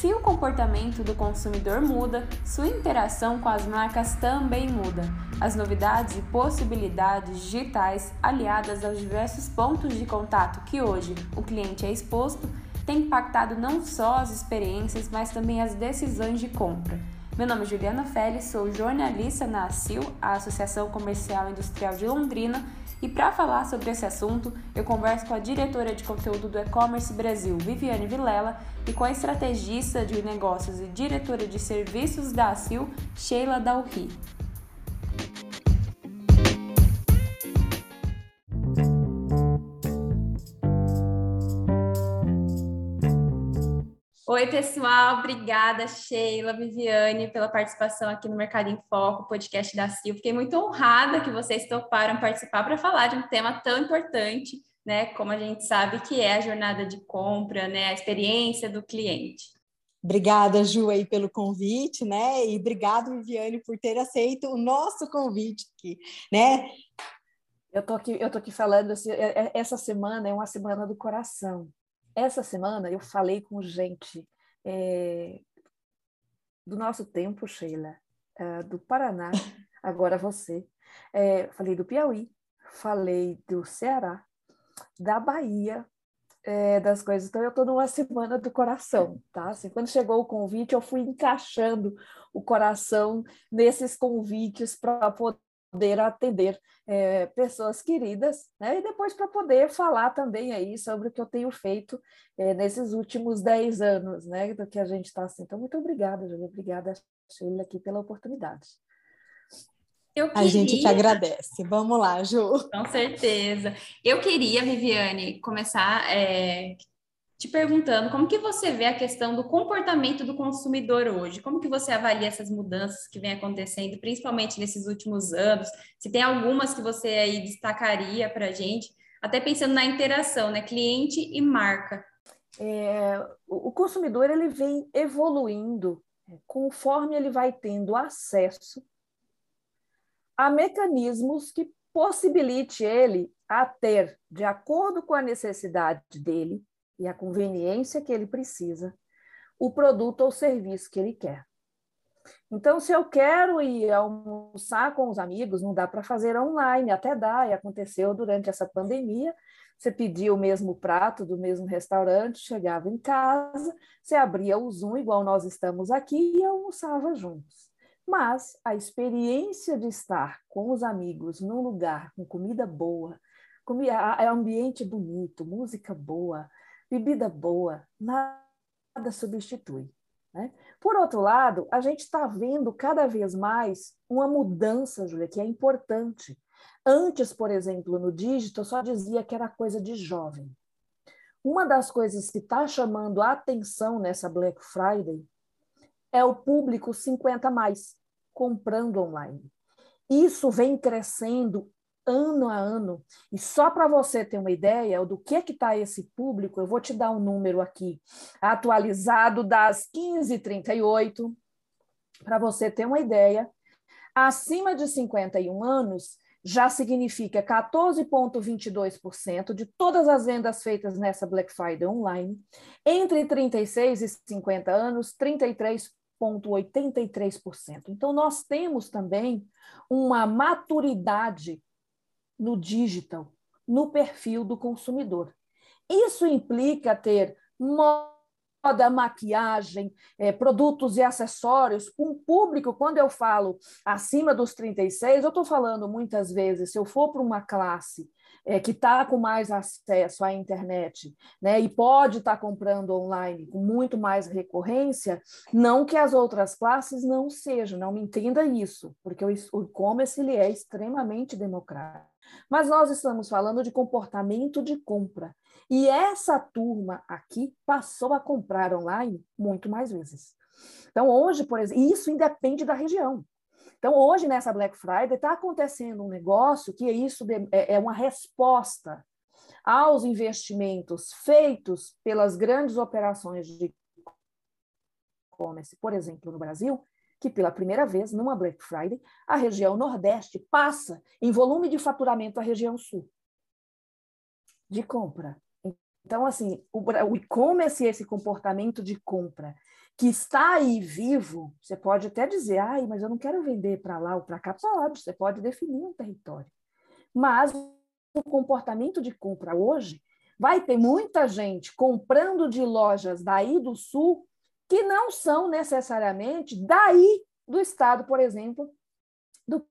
Se o comportamento do consumidor muda, sua interação com as marcas também muda. As novidades e possibilidades digitais, aliadas aos diversos pontos de contato que hoje o cliente é exposto, têm impactado não só as experiências, mas também as decisões de compra. Meu nome é Juliana Félix, sou jornalista na ACIL, a Associação Comercial Industrial de Londrina, e para falar sobre esse assunto, eu converso com a diretora de conteúdo do E-Commerce Brasil, Viviane Vilela, e com a estrategista de negócios e diretora de serviços da ACIL, Sheila Dalri. Oi, pessoal, obrigada, Sheila, Viviane, pela participação aqui no Mercado em Foco, podcast da CIL. Fiquei muito honrada que vocês toparam participar para falar de um tema tão importante, né? Como a gente sabe que é a jornada de compra, né? A experiência do cliente. Obrigada, Ju, aí, pelo convite, né? E obrigado, Viviane, por ter aceito o nosso convite aqui, né? Eu tô aqui, eu tô aqui falando assim, essa semana é uma semana do coração, essa semana eu falei com gente é, do nosso tempo, Sheila, é, do Paraná, agora você. É, falei do Piauí, falei do Ceará, da Bahia, das coisas. Então, eu estou numa semana do coração, tá? Assim, quando chegou o convite, eu fui encaixando o coração nesses convites para poder poder atender é, pessoas queridas, né? E depois para poder falar também aí sobre o que eu tenho feito é, nesses últimos 10 anos, né? Do que a gente está assim. Então, muito obrigada, Júlia. Obrigada, Sheila, aqui pela oportunidade. Queria... A gente te agradece. Vamos lá, Ju. Com certeza. Eu queria, Viviane, começar é, te perguntando como que você vê a questão do comportamento do consumidor hoje, como que você avalia essas mudanças que vem acontecendo, principalmente nesses últimos anos, se tem algumas que você aí destacaria para a gente, até pensando na interação, né, cliente e marca. É, o consumidor ele vem evoluindo é, conforme ele vai tendo acesso a mecanismos que possibilite ele a ter, de acordo com a necessidade dele, e a conveniência que ele precisa, o produto ou serviço que ele quer. Então, se eu quero ir almoçar com os amigos, não dá para fazer online, até dá, e aconteceu durante essa pandemia. Você pedia o mesmo prato do mesmo restaurante, chegava em casa, você abria o Zoom, igual nós estamos aqui, e almoçava juntos. Mas a experiência de estar com os amigos num lugar com comida boa, é ambiente bonito, música boa, bebida boa, nada substitui. Né? Por outro lado, a gente está vendo cada vez mais uma mudança, Júlia, que é importante. Antes, por exemplo, no dígito, eu só dizia que era coisa de jovem. Uma das coisas que está chamando a atenção nessa Black Friday é o público 50 mais comprando online. Isso vem crescendo ano a ano. E só para você ter uma ideia do que que está esse público, eu vou te dar um número aqui, atualizado das 15h38, para você ter uma ideia. Acima de 51 anos, já significa 14,22% de todas as vendas feitas nessa Black Friday online. Entre 36 e 50 anos, 33,83%. Então, nós temos também uma maturidade no digital, no perfil do consumidor. Isso implica ter moda, maquiagem, é, produtos e acessórios, um público, quando eu falo acima dos 36, eu estou falando muitas vezes, se eu for para uma classe é, que está com mais acesso à internet né, e pode estar tá comprando online com muito mais recorrência, não que as outras classes não sejam, não me entenda isso, porque o e-commerce ele é extremamente democrático. Mas nós estamos falando de comportamento de compra. E essa turma aqui passou a comprar online muito mais vezes. Então, hoje, por exemplo, isso independe da região. Então, hoje, nessa Black Friday, está acontecendo um negócio que isso é, é uma resposta aos investimentos feitos pelas grandes operações de e-commerce, por exemplo, no Brasil, que pela primeira vez, numa Black Friday, a região Nordeste passa em volume de faturamento a região Sul de compra. Então, assim, o, e-commerce, esse comportamento de compra que está aí vivo, você pode até dizer, ai, mas eu não quero vender para lá ou para cá. Pode, você pode definir um território. Mas o comportamento de compra hoje vai ter muita gente comprando de lojas daí do sul que não são necessariamente daí do estado, por exemplo, do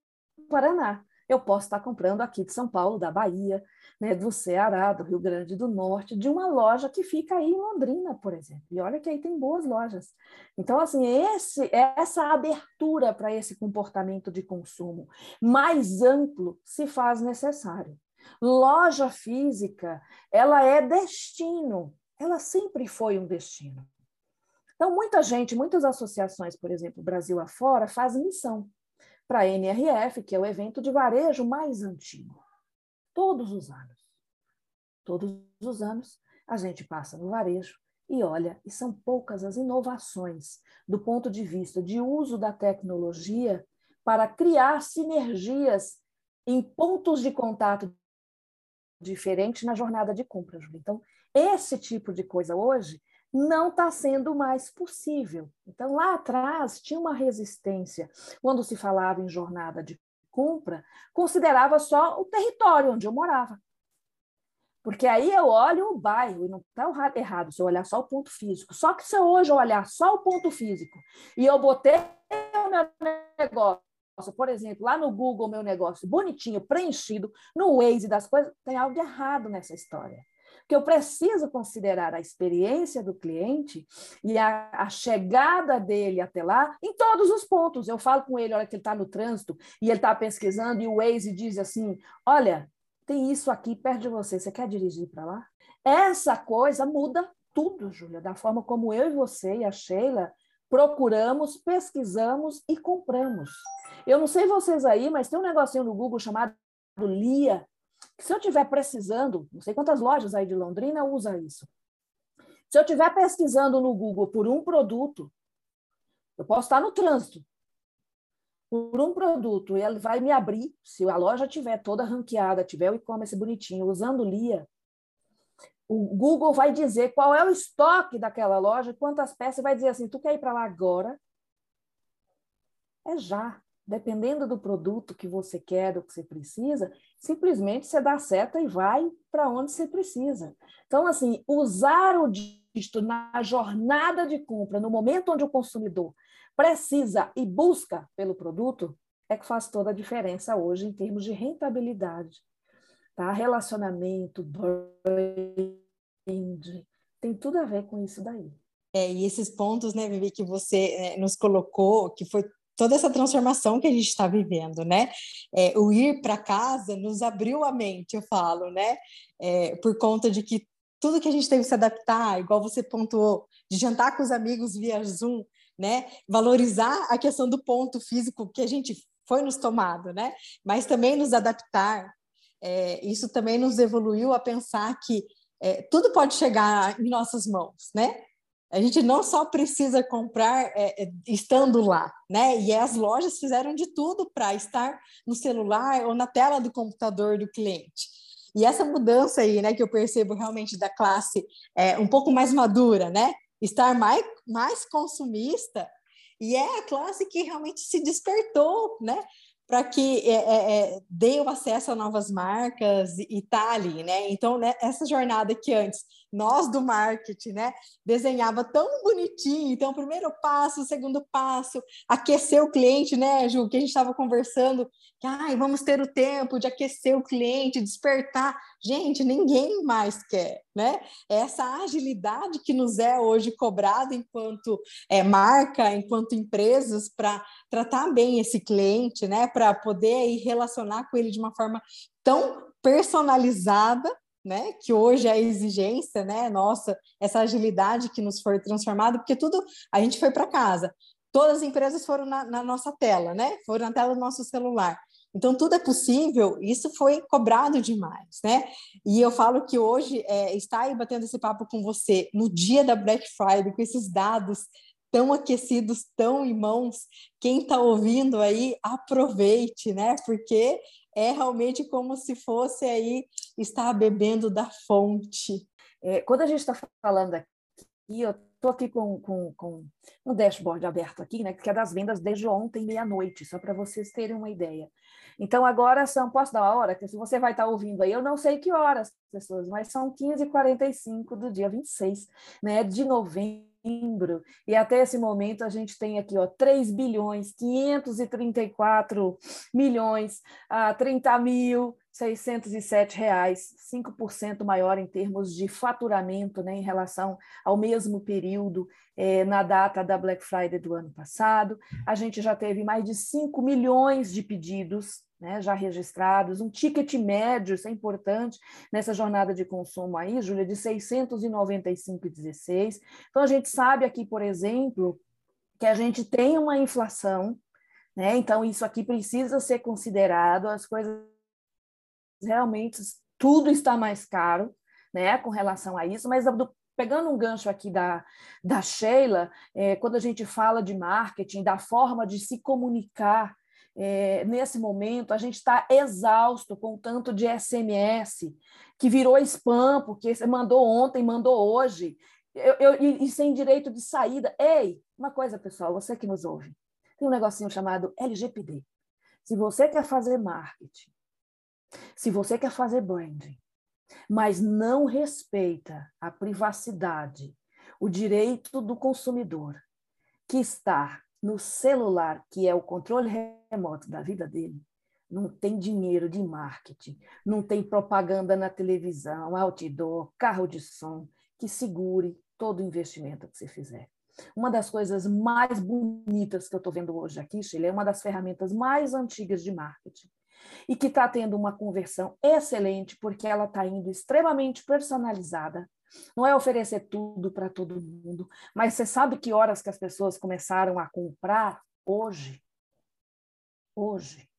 Paraná. Eu posso estar comprando aqui de São Paulo, da Bahia, né, do Ceará, do Rio Grande do Norte, de uma loja que fica aí em Londrina, por exemplo. E olha que aí tem boas lojas. Então, assim, esse, essa abertura para esse comportamento de consumo mais amplo se faz necessário. Loja física, ela é destino, ela sempre foi um destino. Então, muita gente, muitas associações, por exemplo, Brasil afora, fazem missão para a NRF, que é o evento de varejo mais antigo todos os anos. Todos os anos a gente passa no varejo e olha, e são poucas as inovações do ponto de vista de uso da tecnologia para criar sinergias em pontos de contato diferentes na jornada de compra, Júlia. Então, esse tipo de coisa hoje não está sendo mais possível. Então, lá atrás, tinha uma resistência quando se falava em jornada de compra, considerava só o território onde eu morava. Porque aí eu olho o bairro, e não está errado se eu olhar só o ponto físico. Só que se eu hoje olhar só o ponto físico e eu botei o meu negócio, por exemplo, lá no Google, meu negócio bonitinho, preenchido, no Waze das coisas, tem algo errado nessa história porque eu preciso considerar a experiência do cliente e a, a chegada dele até lá em todos os pontos. Eu falo com ele, olha que ele está no trânsito e ele está pesquisando e o Waze diz assim, olha, tem isso aqui perto de você, você quer dirigir para lá? Essa coisa muda tudo, Júlia, da forma como eu e você e a Sheila procuramos, pesquisamos e compramos. Eu não sei vocês aí, mas tem um negocinho no Google chamado Lia, se eu estiver precisando, não sei quantas lojas aí de Londrina usa isso. Se eu estiver pesquisando no Google por um produto, eu posso estar no trânsito. Por um produto, e ele vai me abrir, se a loja tiver toda ranqueada, tiver o e-commerce bonitinho, usando LIA, o Google vai dizer qual é o estoque daquela loja, quantas peças, vai dizer assim, tu quer ir para lá agora? É já dependendo do produto que você quer, do que você precisa, simplesmente você dá seta e vai para onde você precisa. Então, assim, usar o dígito na jornada de compra, no momento onde o consumidor precisa e busca pelo produto, é que faz toda a diferença hoje em termos de rentabilidade. Tá? Relacionamento, brand, tem tudo a ver com isso daí. É, e esses pontos, né, Vivi, que você é, nos colocou, que foi toda essa transformação que a gente está vivendo, né? É, o ir para casa nos abriu a mente, eu falo, né? É, por conta de que tudo que a gente teve que se adaptar, igual você pontuou, de jantar com os amigos via Zoom, né? Valorizar a questão do ponto físico que a gente foi nos tomado, né? Mas também nos adaptar. É, isso também nos evoluiu a pensar que é, tudo pode chegar em nossas mãos, né? A gente não só precisa comprar é, é, estando lá, né? E as lojas fizeram de tudo para estar no celular ou na tela do computador do cliente. E essa mudança aí, né, que eu percebo realmente da classe é, um pouco mais madura, né? Estar mais, mais consumista, e é a classe que realmente se despertou, né? para que é, é, é, dê o acesso a novas marcas e está ali, né? Então, né, essa jornada que antes nós do marketing, né, desenhava tão bonitinho, então, primeiro passo, segundo passo, aquecer o cliente, né, Ju, que a gente estava conversando, que, ai, vamos ter o tempo de aquecer o cliente, despertar. Gente, ninguém mais quer, né? Essa agilidade que nos é hoje cobrada enquanto é, marca, enquanto empresas, para tratar bem esse cliente, né? Para poder ir relacionar com ele de uma forma tão personalizada, né? Que hoje é a exigência, né? Nossa, essa agilidade que nos foi transformada, porque tudo a gente foi para casa. Todas as empresas foram na, na, nossa tela, né? Foram na tela do nosso celular. Então, tudo é possível, isso foi cobrado demais, né? E eu falo que hoje, é, estar aí batendo esse papo com você no dia da Black Friday, com esses dados tão aquecidos, tão em mãos. Quem está ouvindo aí, aproveite, né? Porque é realmente como se fosse aí estar bebendo da fonte. É, quando a gente está falando aqui, eu estou aqui com, com, com um dashboard aberto aqui, né, que é das vendas desde ontem, meia-noite, só para vocês terem uma ideia. Então, agora são, posso dar a hora? Que se você vai estar tá ouvindo aí, eu não sei que horas, pessoas, mas são 15h45 do dia 26 né, de novembro. E até esse momento a gente tem aqui ó, 3 bilhões, 534 milhões, a 30 mil 607 reais, 5% maior em termos de faturamento né, em relação ao mesmo período eh, na data da Black Friday do ano passado. A gente já teve mais de 5 milhões de pedidos né, já registrados, um ticket médio, isso é importante, nessa jornada de consumo aí, Júlia, de 695,16. Então, a gente sabe aqui, por exemplo, que a gente tem uma inflação, né? então isso aqui precisa ser considerado, as coisas realmente tudo está mais caro, né, com relação a isso, mas do, pegando um gancho aqui da, da Sheila, é, quando a gente fala de marketing, da forma de se comunicar, é, nesse momento a gente está exausto com o tanto de SMS que virou spam, porque você mandou ontem, mandou hoje, eu, eu, e, sem direito de saída. Ei, uma coisa, pessoal, você que nos ouve, tem um negocinho chamado LGPD. Se você quer fazer marketing, se você quer fazer branding, mas não respeita a privacidade, o direito do consumidor que está no celular, que é o controle remoto da vida dele, não tem dinheiro de marketing, não tem propaganda na televisão, outdoor, carro de som, que segure todo o investimento que você fizer. Uma das coisas mais bonitas que eu estou vendo hoje aqui, Sheila, é uma das ferramentas mais antigas de marketing, e que está tendo uma conversão excelente, porque ela está indo extremamente personalizada. Não é oferecer tudo para todo mundo, mas você sabe que horas que as pessoas começaram a comprar hoje? Hoje.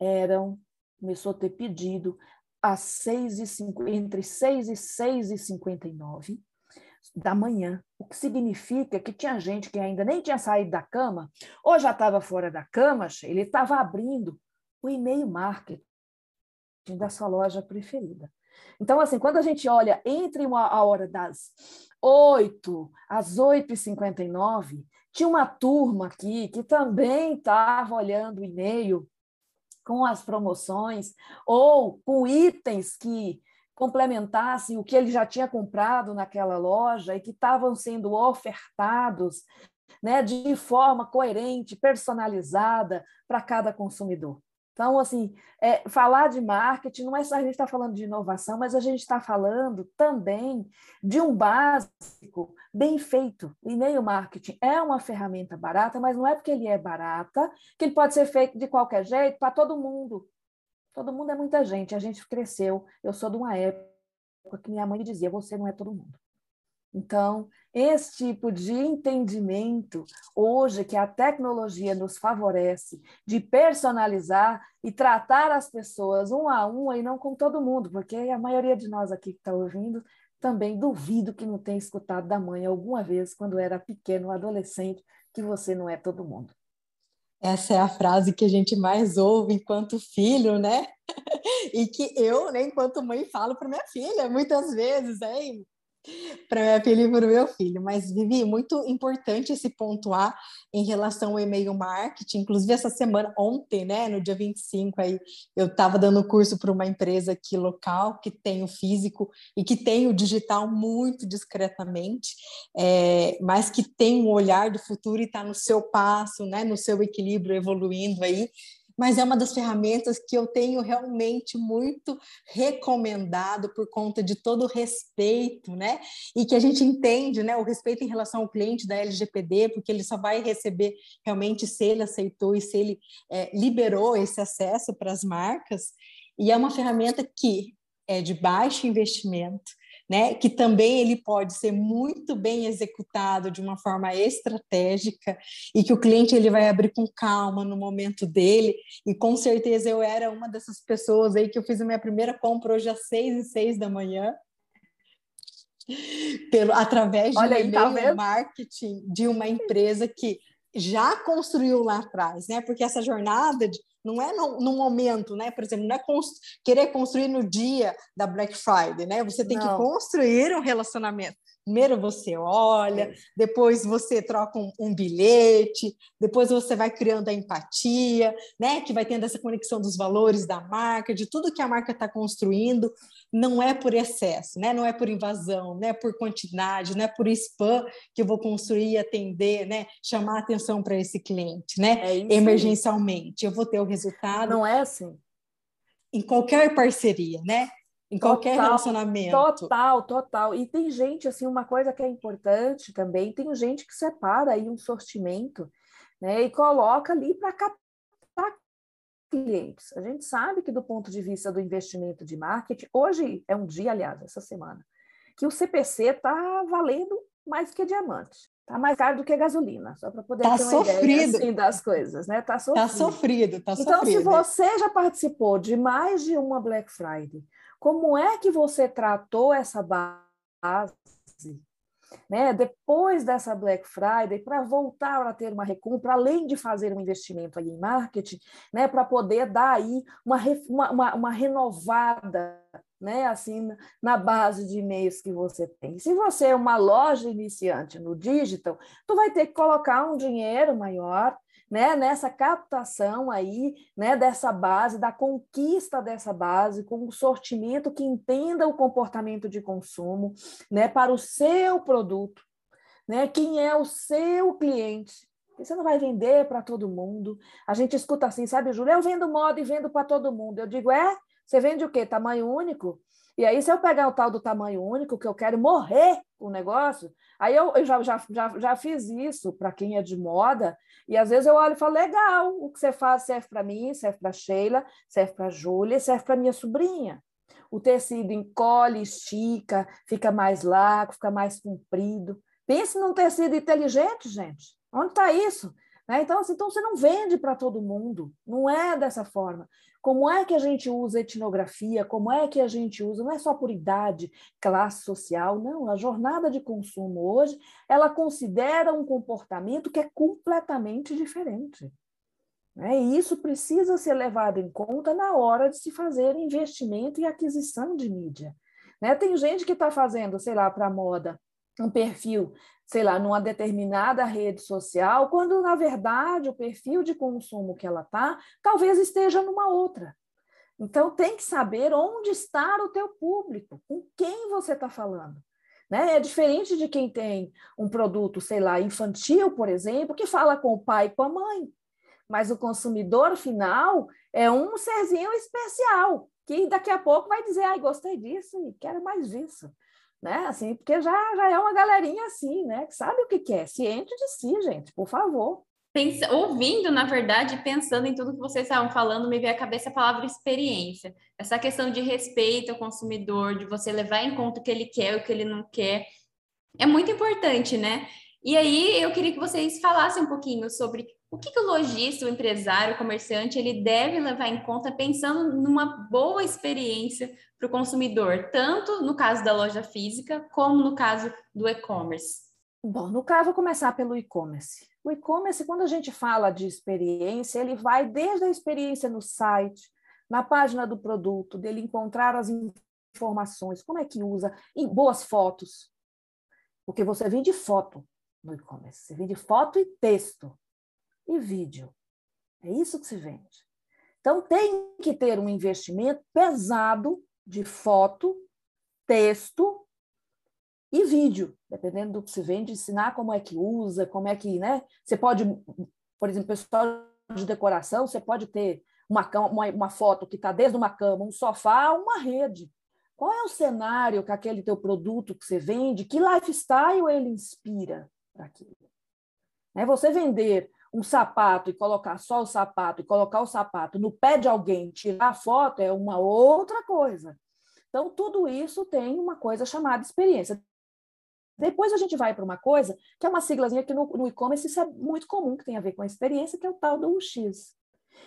Eram, começou a ter pedido às 6 e cinco, entre 6 e 6 e 59 da manhã, o que significa que tinha gente que ainda nem tinha saído da cama, ou já estava fora da cama, ele estava abrindo o e-mail marketing da sua loja preferida. Então, assim, quando a gente olha entre uma, a hora das 8 às 8h59, tinha uma turma aqui que também estava olhando o e-mail com as promoções ou com itens que complementassem o que ele já tinha comprado naquela loja e que estavam sendo ofertados né, de forma coerente, personalizada para cada consumidor. Então, assim, é, falar de marketing não é só a gente está falando de inovação, mas a gente está falando também de um básico bem feito. O e-mail marketing é uma ferramenta barata, mas não é porque ele é barata que ele pode ser feito de qualquer jeito para todo mundo. Todo mundo é muita gente, a gente cresceu. Eu sou de uma época que minha mãe dizia: você não é todo mundo. Então, esse tipo de entendimento, hoje que a tecnologia nos favorece, de personalizar e tratar as pessoas um a um e não com todo mundo, porque a maioria de nós aqui que está ouvindo também duvido que não tenha escutado da mãe alguma vez, quando era pequeno, adolescente, que você não é todo mundo. Essa é a frase que a gente mais ouve enquanto filho, né? e que eu, né, enquanto mãe, falo para minha filha muitas vezes, hein? para minha filha e para o meu filho. Mas, Vivi, muito importante esse ponto A em relação ao e-mail marketing. Inclusive, essa semana, ontem, né, no dia 25, aí, eu estava dando curso para uma empresa aqui local que tem o físico e que tem o digital muito discretamente, é, mas que tem um olhar do futuro e está no seu passo, né, no seu equilíbrio, evoluindo aí mas é uma das ferramentas que eu tenho realmente muito recomendado por conta de todo o respeito, né? E que a gente entende, né? O respeito em relação ao cliente da LGPD, porque ele só vai receber realmente se ele aceitou e se ele é, liberou esse acesso para as marcas. E é uma ferramenta que é de baixo investimento, né, que também ele pode ser muito bem executado de uma forma estratégica e que o cliente ele vai abrir com calma no momento dele. E com certeza eu era uma dessas pessoas aí que eu fiz a minha primeira compra hoje às seis e seis da manhã. Pelo através de Olha um tá marketing de uma empresa que já construiu lá atrás, né? Porque essa jornada de não é no, no momento, né? Por exemplo, não é constru querer construir no dia da Black Friday, né? Você tem não. que construir um relacionamento. Primeiro você olha, é. depois você troca um, um, bilhete, depois você vai criando a empatia, né? Que vai tendo essa conexão dos valores da marca, de tudo que a marca está construindo. Não é por excesso, né? Não é por invasão, não é por quantidade, não é por spam que eu vou construir e atender, né? Chamar atenção para esse cliente, né? É Emergencialmente. Eu vou ter o resultado. Não é assim em qualquer parceria, né? Em qualquer total, relacionamento. Total, total. E tem gente, assim, uma coisa que é importante também, tem gente que separa aí um sortimento né, e coloca ali para captar clientes. A gente sabe que do ponto de vista do investimento de marketing, hoje é um dia, aliás, essa semana, que o CPC está valendo mais que diamante. Está mais caro do que gasolina, só para poder tá ter uma sofrido. ideia assim, das coisas, né? Está sofrido. Está sofrido, tá então, sofrido. se você já participou de mais de uma Black Friday, como é que você tratou essa base? Né, depois dessa Black Friday, para voltar a ter uma recompra, além de fazer um investimento aí em marketing, né, para poder dar aí uma, uma, uma renovada né, assim, na base de e-mails que você tem. Se você é uma loja iniciante no digital, tu vai ter que colocar um dinheiro maior né, nessa captação aí, né, dessa base, da conquista dessa base, com um sortimento que entenda o comportamento de consumo, né, para o seu produto, né, quem é o seu cliente. Você não vai vender para todo mundo. A gente escuta assim, sabe, Júlia? Eu vendo moda e vendo para todo mundo. Eu digo, é? Você vende o quê? Tamanho único? E aí, se eu pegar o tal do tamanho único, que eu quero morrer com o negócio, aí eu, eu já, já, já, já fiz isso para quem é de moda, e às vezes eu olho e falo: legal, o que você faz serve para mim, serve para Sheila, serve para Júlia, serve para minha sobrinha. O tecido encolhe, estica, fica mais largo, fica mais comprido. Pense num tecido inteligente, gente. Onde está isso? Né? Então, assim, então, você não vende para todo mundo, não é dessa forma. Como é que a gente usa etnografia? Como é que a gente usa? Não é só por idade, classe social, não. A jornada de consumo hoje, ela considera um comportamento que é completamente diferente. Né? E isso precisa ser levado em conta na hora de se fazer investimento e aquisição de mídia. Né? Tem gente que está fazendo, sei lá, para moda, um perfil sei lá, numa determinada rede social, quando na verdade o perfil de consumo que ela está, talvez esteja numa outra. Então tem que saber onde está o teu público, com quem você está falando. Né? É diferente de quem tem um produto, sei lá, infantil, por exemplo, que fala com o pai e com a mãe. Mas o consumidor final é um serzinho especial, que daqui a pouco vai dizer, ai, gostei disso e quero mais disso né? Assim, porque já, já é uma galerinha assim, né? Que sabe o que quer, ciente de si, gente, por favor. Pensa, ouvindo, na verdade, pensando em tudo que vocês estavam falando, me veio à cabeça a palavra experiência. Essa questão de respeito ao consumidor, de você levar em conta o que ele quer, o que ele não quer, é muito importante, né? E aí eu queria que vocês falassem um pouquinho sobre o que, que o lojista, o empresário, o comerciante, ele deve levar em conta pensando numa boa experiência para o consumidor, tanto no caso da loja física, como no caso do e-commerce? Bom, no caso, vou começar pelo e-commerce. O e-commerce, quando a gente fala de experiência, ele vai desde a experiência no site, na página do produto, dele encontrar as informações, como é que usa, em boas fotos. Porque você vende foto no e-commerce, você vende foto e texto e vídeo. É isso que se vende. Então, tem que ter um investimento pesado de foto, texto e vídeo, dependendo do que se vende, ensinar como é que usa, como é que, né? Você pode, por exemplo, pessoal de decoração, você pode ter uma, uma, uma foto que está desde uma cama, um sofá, uma rede. Qual é o cenário que aquele teu produto que você vende, que lifestyle ele inspira para aquilo? É você vender um sapato e colocar só o sapato e colocar o sapato no pé de alguém, tirar a foto é uma outra coisa. Então, tudo isso tem uma coisa chamada experiência. Depois a gente vai para uma coisa que é uma siglazinha que no, no e-commerce isso é muito comum, que tem a ver com a experiência, que é o tal do UX.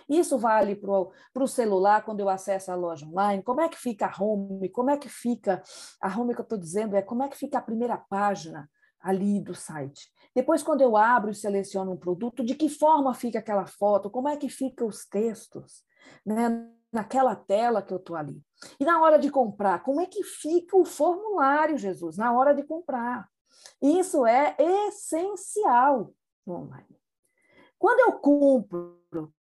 Isso vale para o celular, quando eu acesso a loja online, como é que fica a home, como é que fica, a home que eu estou dizendo é como é que fica a primeira página, ali do site. Depois, quando eu abro e seleciono um produto, de que forma fica aquela foto? Como é que ficam os textos? Né? Naquela tela que eu estou ali. E na hora de comprar, como é que fica o formulário, Jesus, na hora de comprar? Isso é essencial no online. Quando eu compro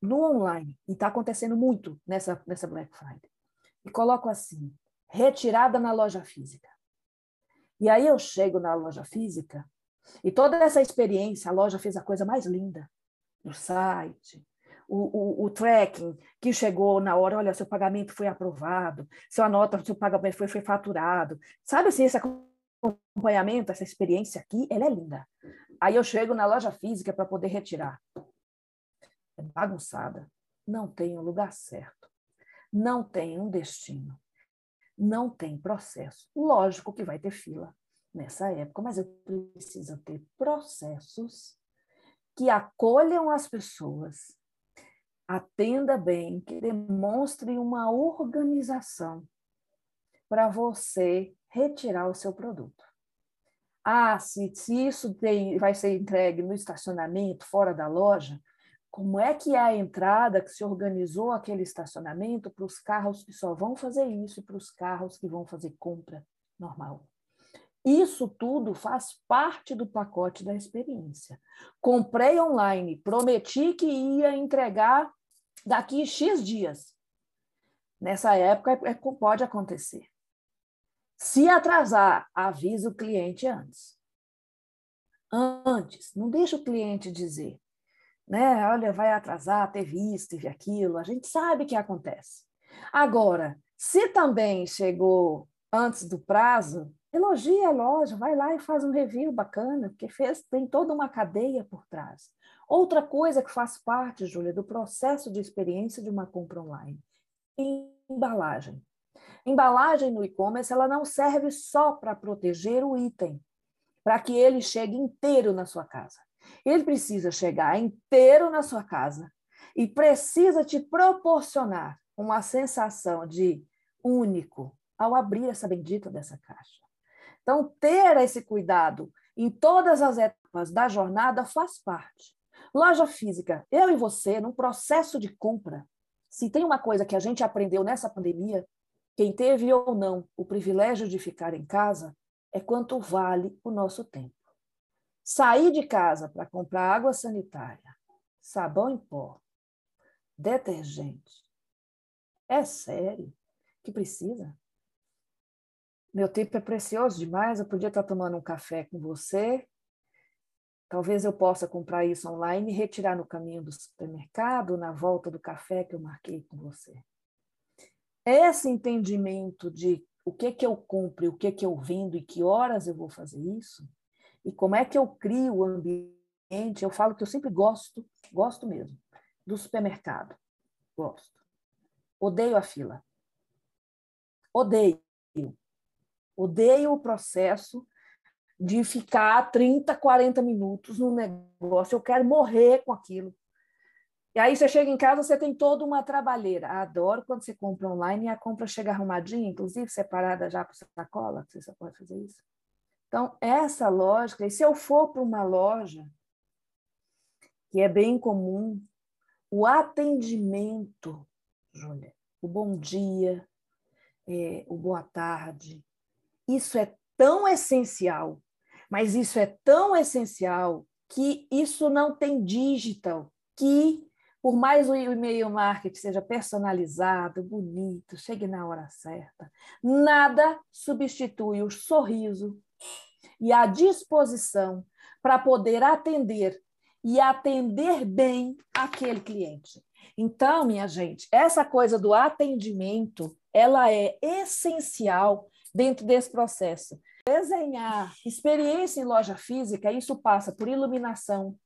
no online, e está acontecendo muito nessa, nessa Black Friday, e coloco assim, retirada na loja física. E aí eu chego na loja física e toda essa experiência, a loja fez a coisa mais linda no site, o, o, o, tracking que chegou na hora, olha, seu pagamento foi aprovado, sua nota, seu pagamento foi, foi faturado. Sabe assim, esse acompanhamento, essa experiência aqui, ela é linda. Aí eu chego na loja física para poder retirar. É bagunçada. Não tem um lugar certo. Não tem um destino não tem processo. Lógico que vai ter fila nessa época, mas eu preciso ter processos que acolham as pessoas, atenda bem, que demonstre uma organização para você retirar o seu produto. Ah, se, se isso tem, vai ser entregue no estacionamento, fora da loja, como é que é a entrada que se organizou aquele estacionamento para os carros que só vão fazer isso e para os carros que vão fazer compra normal. Isso tudo faz parte do pacote da experiência. Comprei online, prometi que ia entregar daqui X dias. Nessa época é, é, pode acontecer. Se atrasar, avisa o cliente antes. Antes, não deixa o cliente dizer né? Olha, vai atrasar, teve isso, teve aquilo, a gente sabe que acontece. Agora, se também chegou antes do prazo, elogia a loja, vai lá e faz um review bacana, porque fez, tem toda uma cadeia por trás. Outra coisa que faz parte, Júlia, do processo de experiência de uma compra online, embalagem. Embalagem no e-commerce, ela não serve só para proteger o item, para que ele chegue inteiro na sua casa. Ele precisa chegar inteiro na sua casa e precisa te proporcionar uma sensação de único ao abrir essa bendita dessa caixa. Então, ter esse cuidado em todas as etapas da jornada faz parte. Loja física, eu e você, num processo de compra, se tem uma coisa que a gente aprendeu nessa pandemia, quem teve ou não o privilégio de ficar em casa, é quanto vale o nosso tempo. Sair de casa para comprar água sanitária, sabão em pó, detergente. É sério que precisa? Meu tempo é precioso demais, eu podia estar tomando um café com você. Talvez eu possa comprar isso online e retirar no caminho do supermercado, na volta do café que eu marquei com você. Esse entendimento de o que que eu compro, o que que eu vendo e que horas eu vou fazer isso, e como é que eu crio o ambiente. Eu falo que eu sempre gosto, gosto mesmo, do supermercado. Gosto. Odeio a fila. Odeio. Odeio o processo de ficar 30, 40 minutos no negócio. Eu quero morrer com aquilo. E aí você chega em casa, você tem toda uma trabalheira. Adoro quando você compra online e a compra chega arrumadinha, inclusive separada já para sacola, você só pode fazer isso. Então, essa lógica, e se eu for para uma loja, que é bem comum, o atendimento, Júlia, o bom dia, é, o boa tarde, isso é tão essencial, mas isso é tão essencial que isso não tem digital, que por mais o e-mail marketing seja personalizado, bonito, chegue na hora certa, nada substitui o sorriso, e a disposição para poder atender e atender bem aquele cliente. Então, minha gente, essa coisa do atendimento, ela é essencial dentro desse processo. Desenhar experiência em loja física, isso passa por iluminação,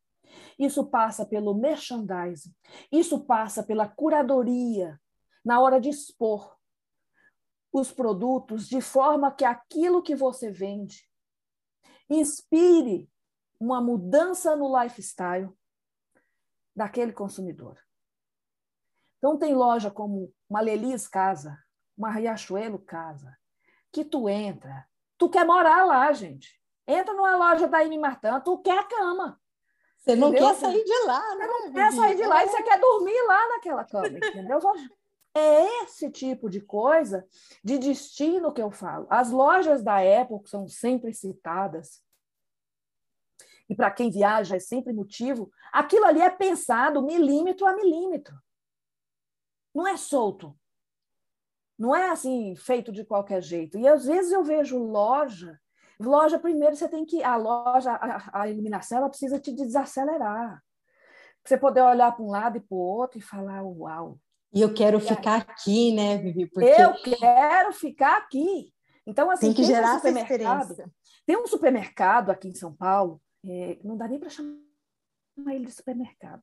isso passa pelo merchandising, isso passa pela curadoria na hora de expor os produtos de forma que aquilo que você vende inspire uma mudança no lifestyle daquele consumidor. Então, tem loja como uma Lelis Casa, uma Riachuelo Casa, que tu entra, tu quer morar lá, gente. Entra numa loja da Ine Martã, tu quer a cama. Você não entendeu? quer sair de lá, né? Você não quer sair de lá e você quer dormir lá naquela cama, entendeu? É esse tipo de coisa de destino que eu falo. As lojas da Apple são sempre citadas. E para quem viaja é sempre motivo. Aquilo ali é pensado milímetro a milímetro. Não é solto. Não é assim feito de qualquer jeito. E às vezes eu vejo loja Loja, primeiro você tem que. A loja, a, a iluminação, ela precisa te desacelerar. Você poder olhar para um lado e para o outro e falar, uau. E eu quero ficar aqui, né, Vivi? Porque... Eu quero ficar aqui. Então, assim, tem que gerar um essa experiência. Tem um supermercado aqui em São Paulo, é, não dá nem para chamar ele de supermercado.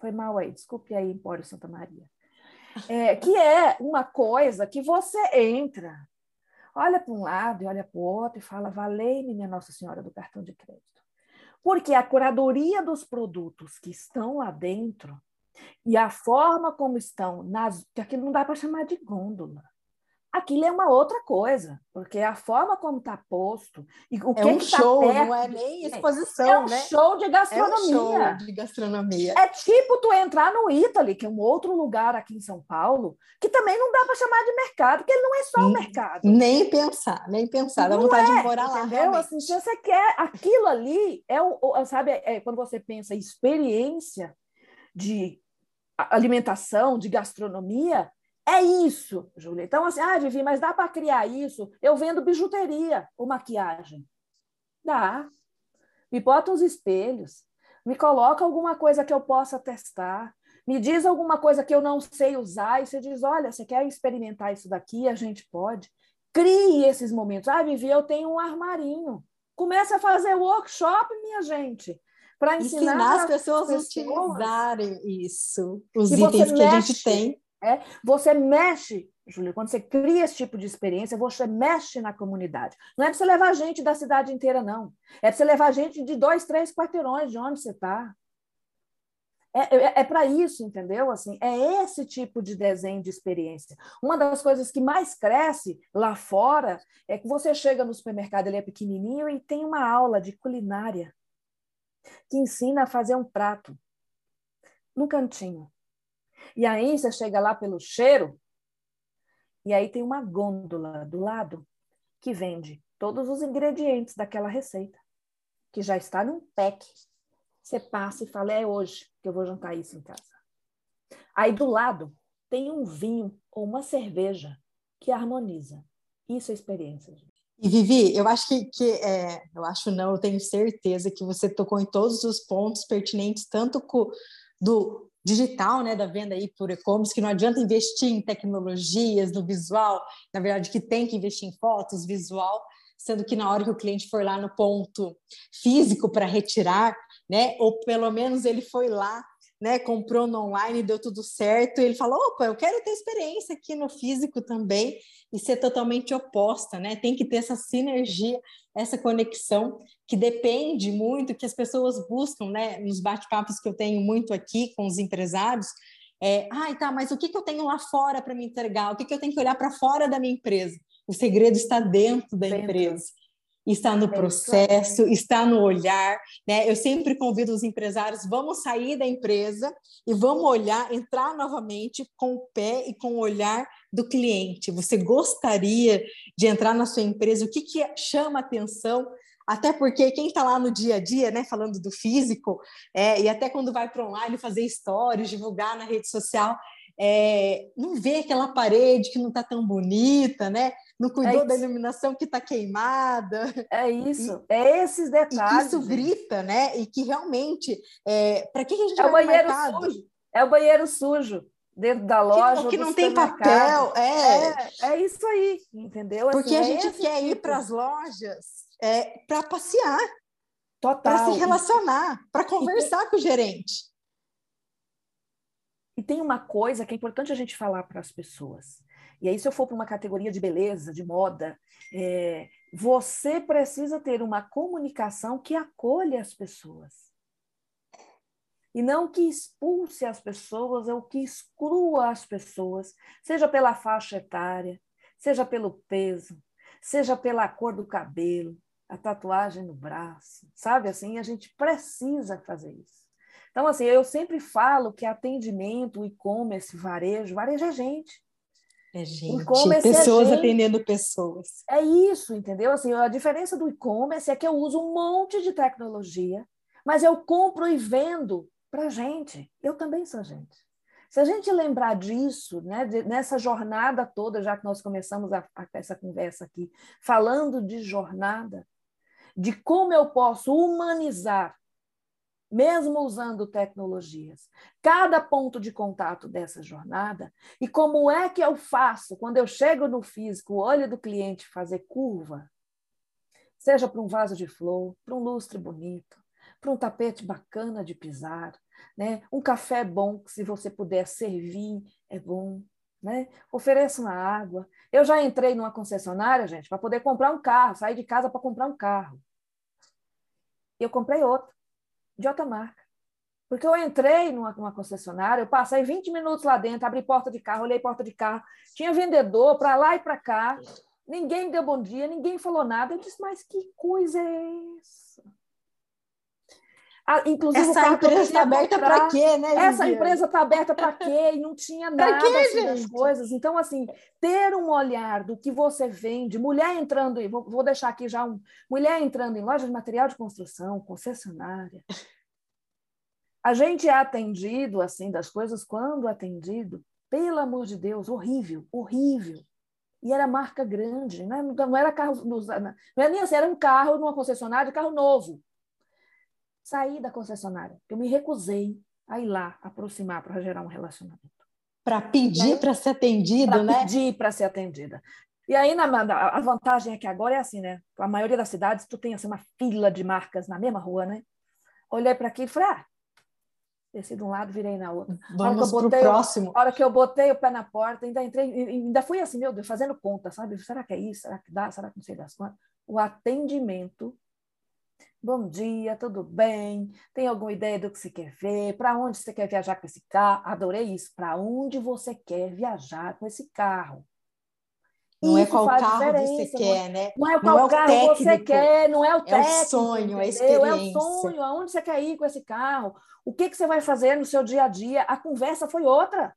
Foi mal aí, desculpe aí, Empório Santa Maria. É, que é uma coisa que você entra, olha para um lado e olha para o outro e fala: valei-me, minha Nossa Senhora do cartão de crédito. Porque a curadoria dos produtos que estão lá dentro e a forma como estão, nas, que aquilo não dá para chamar de gôndola aquilo é uma outra coisa, porque a forma como está posto e o é que um que tá show, tá não é nem exposição, é um né? show de gastronomia. É um show de gastronomia. É tipo tu entrar no Italy, que é um outro lugar aqui em São Paulo, que também não dá para chamar de mercado, porque ele não é só o um mercado. Nem pensar, nem pensar, dá vontade é, de morar lá. Entendeu? Assim, se você quer aquilo ali, é o, sabe, é, quando você pensa experiência de alimentação, de gastronomia, é isso, Júlia. Então, assim, ah, Vivi, mas dá para criar isso? Eu vendo bijuteria ou maquiagem. Dá. Me bota uns espelhos, me coloca alguma coisa que eu possa testar, me diz alguma coisa que eu não sei usar, e você diz: olha, você quer experimentar isso daqui? A gente pode. Crie esses momentos. Ah, Vivi, eu tenho um armarinho. Comece a fazer workshop, minha gente, para ensinar, ensinar, as pessoas, a utilizarem isso, os itens que a gente tem. É, você mexe, Júlia, quando você cria esse tipo de experiência, você mexe na comunidade. Não é para você levar gente da cidade inteira, não. É para você levar gente de dois, três quarteirões de onde você está. É, é, é para isso, entendeu? Assim, é esse tipo de desenho de experiência. Uma das coisas que mais cresce lá fora é que você chega no supermercado, ele é pequenininho e tem uma aula de culinária que ensina a fazer um prato no cantinho. E aí você chega lá pelo cheiro, e aí tem uma gôndola do lado que vende todos os ingredientes daquela receita, que já está num pack. Você passa e fala: é hoje que eu vou jantar isso em casa. Aí do lado tem um vinho ou uma cerveja que harmoniza. Isso é experiência. E Vivi, eu acho que, que é, eu acho não, eu tenho certeza que você tocou em todos os pontos pertinentes, tanto do digital, né, da venda aí por e-commerce, que não adianta investir em tecnologias, no visual, na verdade que tem que investir em fotos, visual, sendo que na hora que o cliente for lá no ponto físico para retirar, né, ou pelo menos ele foi lá, né, comprou no online, deu tudo certo, ele falou, opa, eu quero ter experiência aqui no físico também, e ser totalmente oposta, né, tem que ter essa sinergia, essa conexão, que depende muito, que as pessoas buscam, né, nos bate-papos que eu tenho muito aqui com os empresários, é, ai, ah, tá, mas o que, que eu tenho lá fora para me entregar? O que, que eu tenho que olhar para fora da minha empresa? O segredo está dentro da dentro. empresa está no processo, está no olhar, né? Eu sempre convido os empresários, vamos sair da empresa e vamos olhar, entrar novamente com o pé e com o olhar do cliente. Você gostaria de entrar na sua empresa? O que, que chama atenção? Até porque quem está lá no dia a dia, né, falando do físico, é, e até quando vai para online fazer stories, divulgar na rede social, é, não vê aquela parede que não está tão bonita, né? Não é cuidou é da iluminação que está queimada. É isso, e, é esses detalhes. isso grita, né? E que realmente, é, para que a gente é o banheiro sujo? É o banheiro sujo dentro da loja. Que, que não tem papel, é. é. É isso aí, entendeu? Assim, Porque a é gente quer tipo... ir para as lojas é, para passear, para se relacionar, para conversar com o gerente. E tem uma coisa que é importante a gente falar para as pessoas. E aí, se eu for para uma categoria de beleza, de moda, é, você precisa ter uma comunicação que acolha as pessoas. E não que expulse as pessoas ou que exclua as pessoas, seja pela faixa etária, seja pelo peso, seja pela cor do cabelo, a tatuagem no braço, sabe assim? A gente precisa fazer isso. Então, assim, eu sempre falo que atendimento, e-commerce, varejo, varejo é gente. É gente, pessoas é gente. atendendo pessoas. É isso, entendeu? Assim, a diferença do e-commerce é que eu uso um monte de tecnologia, mas eu compro e vendo para gente. Eu também sou gente. Se a gente lembrar disso, né, de, nessa jornada toda, já que nós começamos a, a, essa conversa aqui, falando de jornada, de como eu posso humanizar, mesmo usando tecnologias, cada ponto de contato dessa jornada, e como é que eu faço quando eu chego no físico, o olho do cliente fazer curva, seja para um vaso de flor, para um lustre bonito, para um tapete bacana de pisar, né? Um café bom, que se você puder servir, é bom. Né? Ofereça uma água. Eu já entrei numa concessionária, gente, para poder comprar um carro, sair de casa para comprar um carro. Eu comprei outro, de outra marca. Porque eu entrei numa, numa, concessionária, eu passei 20 minutos lá dentro, abri porta de carro, olhei porta de carro, tinha vendedor para lá e para cá, ninguém me deu bom dia, ninguém falou nada. Eu disse, mas que coisa é essa? Ah, inclusive, essa empresa está aberta para quê, né? Viviane? Essa empresa está aberta para quê? E não tinha nada quê, assim, das coisas. Então, assim, ter um olhar do que você vende, mulher entrando, vou, vou deixar aqui já um, mulher entrando em loja de material de construção, concessionária. A gente é atendido assim das coisas quando atendido, pelo amor de Deus, horrível, horrível. E era marca grande, né? não era carro, não era nem assim, era um carro numa concessionária, carro novo saí da concessionária. Eu me recusei a ir lá aproximar para gerar um relacionamento. Para pedir para ser atendida, pra né? Para pedir para ser atendida. E aí na, a vantagem é que agora é assim, né? A maioria das cidades tu tem assim uma fila de marcas na mesma rua, né? Olhei para aqui e falei, ah, desci de um lado, virei na outra. Vamos para o próximo. A hora que eu botei o pé na porta, ainda entrei, ainda fui assim, meu Deus, fazendo conta, sabe? Será que é isso? Será que dá? Será que não sei das quantas? O atendimento Bom dia, tudo bem? Tem alguma ideia do que você quer ver? Para onde você quer viajar com esse carro? Adorei isso. Para onde você quer viajar com esse carro? Não é isso é qual carro você quer, né? Não é qual não é carro técnico, você quer, não é o técnico. É o sonho, a experiência. É o sonho, aonde você quer ir com esse carro? O que, que você vai fazer no seu dia a dia? A conversa foi outra.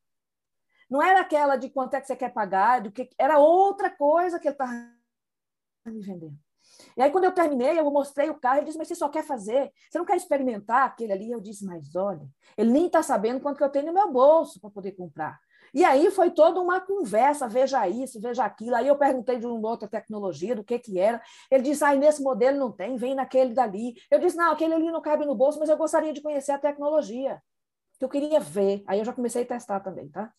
Não era aquela de quanto é que você quer pagar, do que era outra coisa que ele estava me vendendo. E aí, quando eu terminei, eu mostrei o carro, ele disse, mas você só quer fazer? Você não quer experimentar aquele ali? Eu disse, mas olha, ele nem está sabendo quanto que eu tenho no meu bolso para poder comprar. E aí foi toda uma conversa, veja isso, veja aquilo. Aí eu perguntei de uma outra tecnologia, do que que era. Ele disse, ah, nesse modelo não tem, vem naquele dali. Eu disse, não, aquele ali não cabe no bolso, mas eu gostaria de conhecer a tecnologia. Que eu queria ver. Aí eu já comecei a testar também, tá?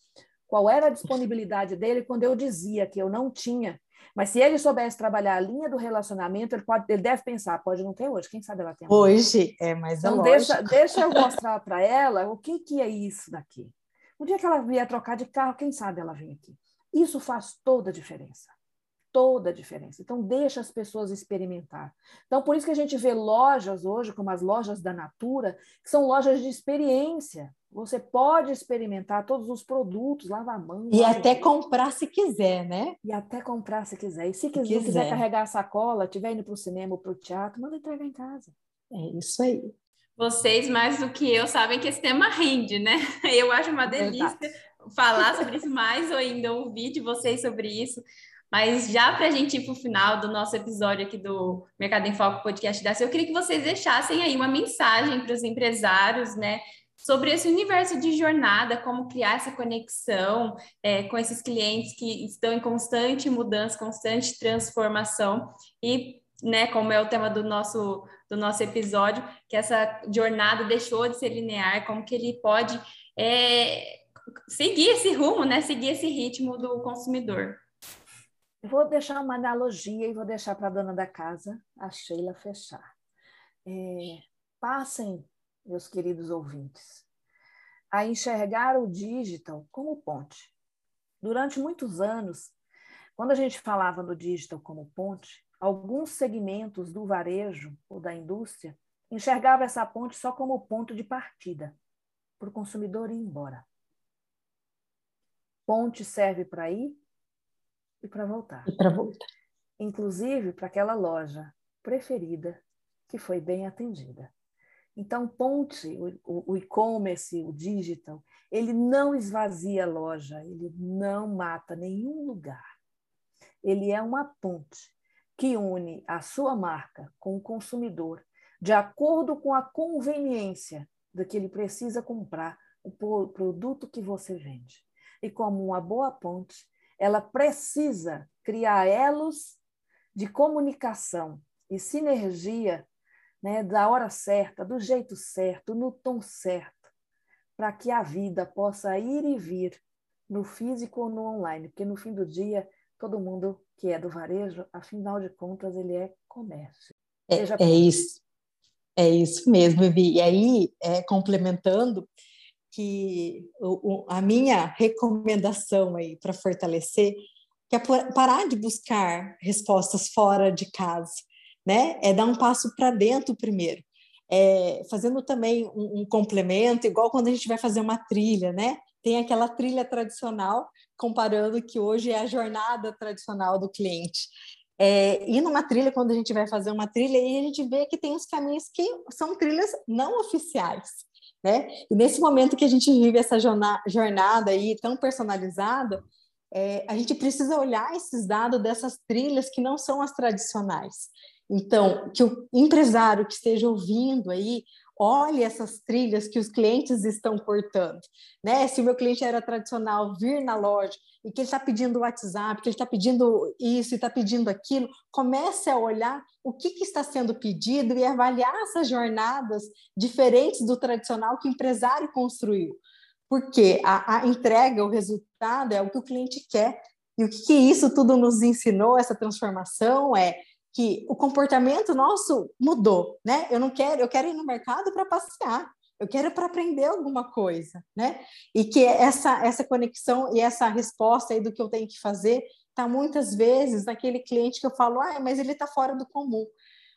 Qual era a disponibilidade dele quando eu dizia que eu não tinha mas se ele soubesse trabalhar a linha do relacionamento, ele, pode, ele deve pensar, pode não ter hoje, quem sabe ela tem Hoje, é, mas é então, deixa, deixa eu mostrar para ela o que, que é isso daqui. Um dia que ela vier trocar de carro, quem sabe ela vem aqui. Isso faz toda a diferença. Toda a diferença. Então, deixa as pessoas experimentar. Então, por isso que a gente vê lojas hoje, como as lojas da Natura, que são lojas de experiência. Você pode experimentar todos os produtos, lava a mão. E até comprar se quiser, né? E até comprar se quiser. E se quiser, quiser. quiser carregar a sacola, estiver indo para o cinema ou para o teatro, manda entregar em casa. É isso aí. Vocês, mais do que eu, sabem que esse tema rende, né? Eu acho uma delícia Verdade. falar sobre isso mais ou ainda ouvir de vocês sobre isso. Mas já para a gente ir para o final do nosso episódio aqui do Mercado em Foco Podcast da eu queria que vocês deixassem aí uma mensagem para os empresários, né? sobre esse universo de jornada, como criar essa conexão é, com esses clientes que estão em constante mudança, constante transformação e, né, como é o tema do nosso do nosso episódio, que essa jornada deixou de ser linear, como que ele pode é, seguir esse rumo, né, seguir esse ritmo do consumidor. Vou deixar uma analogia e vou deixar para a dona da casa, a Sheila, fechar. É, passem meus queridos ouvintes, a enxergar o digital como ponte. Durante muitos anos, quando a gente falava do digital como ponte, alguns segmentos do varejo ou da indústria enxergavam essa ponte só como ponto de partida para o consumidor ir embora. Ponte serve para ir e para voltar. E para voltar. Inclusive para aquela loja preferida que foi bem atendida. Então, Ponte, o e-commerce, o digital, ele não esvazia a loja, ele não mata nenhum lugar. Ele é uma ponte que une a sua marca com o consumidor, de acordo com a conveniência do que ele precisa comprar o produto que você vende. E como uma boa ponte, ela precisa criar elos de comunicação e sinergia né, da hora certa, do jeito certo, no tom certo, para que a vida possa ir e vir no físico ou no online, porque no fim do dia, todo mundo que é do varejo, afinal de contas, ele é comércio. É, é isso. É isso mesmo, Vivi. E aí, é, complementando, que a minha recomendação aí para fortalecer que é parar de buscar respostas fora de casa, né? É dar um passo para dentro primeiro. É, fazendo também um, um, complemento, igual quando a gente vai fazer uma trilha, né? Tem aquela trilha tradicional, comparando que hoje é a jornada tradicional do cliente. É, e numa trilha, quando a gente vai fazer uma trilha, aí a gente vê que tem os caminhos que são trilhas não oficiais. Né? E nesse momento que a gente vive essa jornada aí tão personalizada, é, a gente precisa olhar esses dados dessas trilhas que não são as tradicionais. Então, que o empresário que esteja ouvindo aí olhe essas trilhas que os clientes estão portando, né? Se o meu cliente era tradicional, vir na loja e que ele está pedindo WhatsApp, que ele está pedindo isso e está pedindo aquilo, comece a olhar o que, que, está sendo pedido e avaliar essas jornadas diferentes do tradicional que o empresário construiu porque a, a, entrega, o resultado é o que o cliente quer. E o que, que isso tudo nos ensinou, essa transformação, é que o comportamento nosso mudou, né? Eu não quero, eu quero ir no mercado para passear, eu quero para aprender alguma coisa, né? E que essa essa conexão e essa resposta aí do que eu tenho que fazer está muitas vezes naquele cliente que eu falo, ah, mas ele está fora do comum.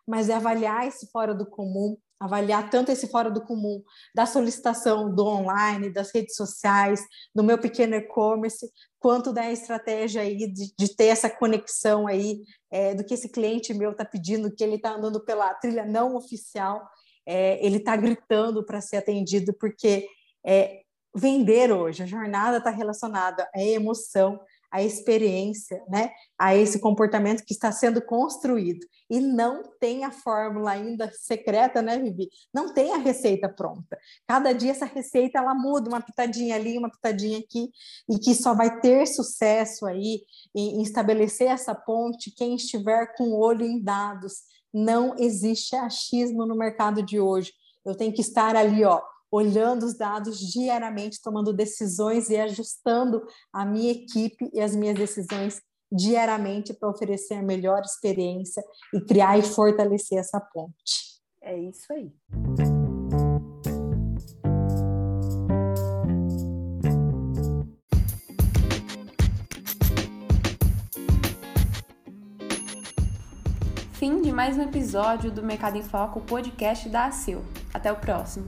Mas é avaliar esse fora do comum, avaliar tanto esse fora do comum da solicitação do online, das redes sociais, do meu pequeno e-commerce, quanto da estratégia aí de, de ter essa conexão aí é, do que esse cliente meu está pedindo, que ele está andando pela trilha não oficial, é, ele está gritando para ser atendido, porque é, vender hoje, a jornada está relacionada à emoção, a experiência, né, a esse comportamento que está sendo construído. E não tem a fórmula ainda secreta, né, Vivi? Não tem a receita pronta. Cada dia essa receita ela muda, uma pitadinha ali, uma pitadinha aqui, e que só vai ter sucesso aí em, estabelecer essa ponte quem estiver com o olho em dados. Não existe achismo no mercado de hoje. Eu tenho que estar ali, ó, olhando os dados diariamente, tomando decisões e ajustando a minha equipe e as minhas decisões diariamente para oferecer a melhor experiência e criar e fortalecer essa ponte. É isso aí. Fim de mais um episódio do Mercado em Foco, podcast da ACIL. Até o próximo.